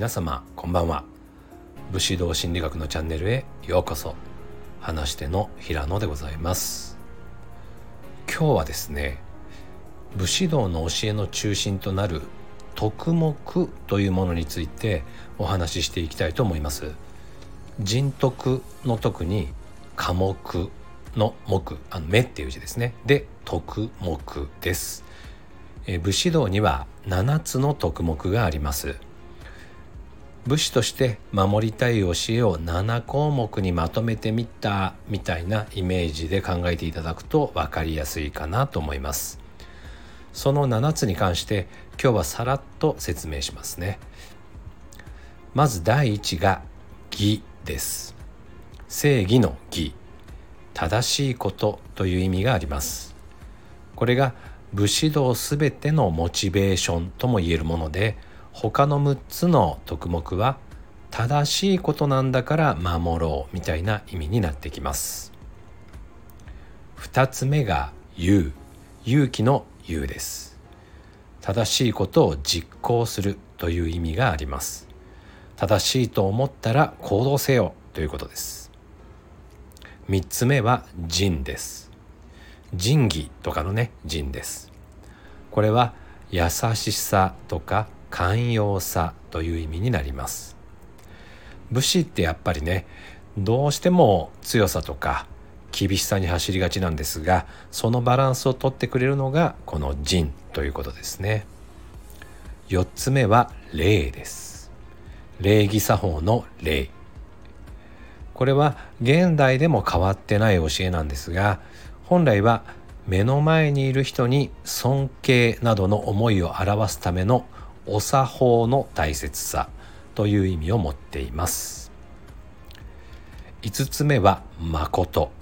皆様こんばんは。武士道心理学のチャンネルへようこそ。話しての平野でございます。今日はですね武士道の教えの中心となる徳目というものについてお話ししていきたいと思います。人徳の徳に科目の目あの目っていう字ですね。で徳目です。え武士道には7つの徳目があります。武士として守りたい教えを7項目にまとめてみたみたいなイメージで考えていただくと分かりやすいかなと思います。その7つに関して今日はさらっと説明しますね。まず第1が義です。正義の義。正しいことという意味があります。これが武士道すべてのモチベーションとも言えるもので他の6つの徳目は正しいことなんだから守ろうみたいな意味になってきます。2つ目が勇勇気の勇です。正しいことを実行するという意味があります。正しいと思ったら行動せよということです。3つ目は仁です。仁義とかのね仁です。これは優しさとか寛容さという意味になります。武士ってやっぱりねどうしても強さとか厳しさに走りがちなんですがそのバランスをとってくれるのがこの仁ということですね。4つ目は礼です。礼儀作法の礼。これは現代でも変わってない教えなんですが本来は目の前にいる人に尊敬などの思いを表すためのお作法の大切さという意味を持っています。5つ目は誠。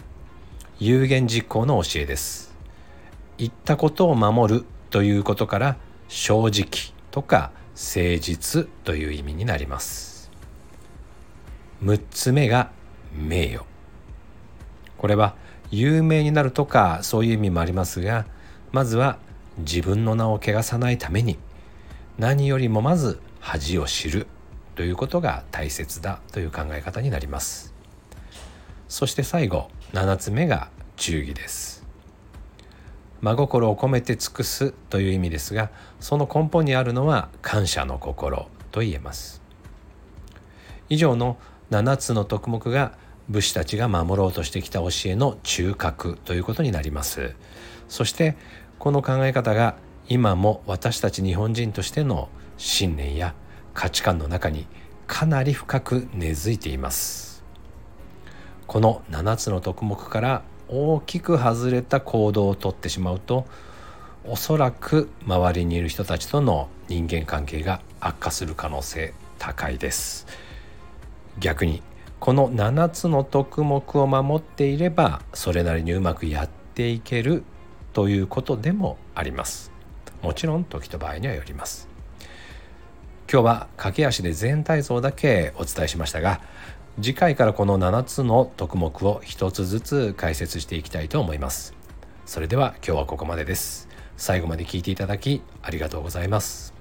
有言実行の教えです。言ったことを守るということから正直とか誠実という意味になります。6つ目が名誉。これは有名になるとかそういう意味もありますがまずは自分の名を汚さないために何よりもまず恥を知るということが大切だという考え方になります。そして最後7つ目が忠義です。真心を込めて尽くすという意味ですがその根本にあるのは感謝の心と言えます。以上の7つの徳目が武士たちが守ろうとしてきた教えの中核ということになります。そしてこの考え方が今も私たち日本人としての信念や価値観の中にかなり深く根付いています。この7つの徳目から大きく外れた行動をとってしまうとおそらく周りにいる人たちとの人間関係が悪化する可能性高いです。逆にこの7つの徳目を守っていればそれなりにうまくやっていけるということでもあります。もちろん時と場合にはよります。今日は駆け足で全体像だけお伝えしましたが次回からこの7つの特目を1つずつ解説していきたいと思います。それでは今日はここまでです。最後まで聞いていただきありがとうございます。